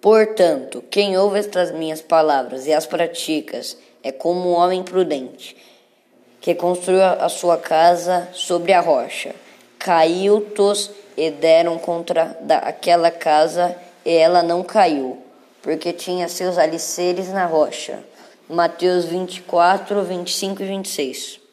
Portanto, quem ouve estas minhas palavras e as pratica é como um homem prudente, que construiu a sua casa sobre a rocha. Caiu-tos e deram contra aquela casa, e ela não caiu, porque tinha seus alicerces na rocha. Mateus 24, 25 e 26.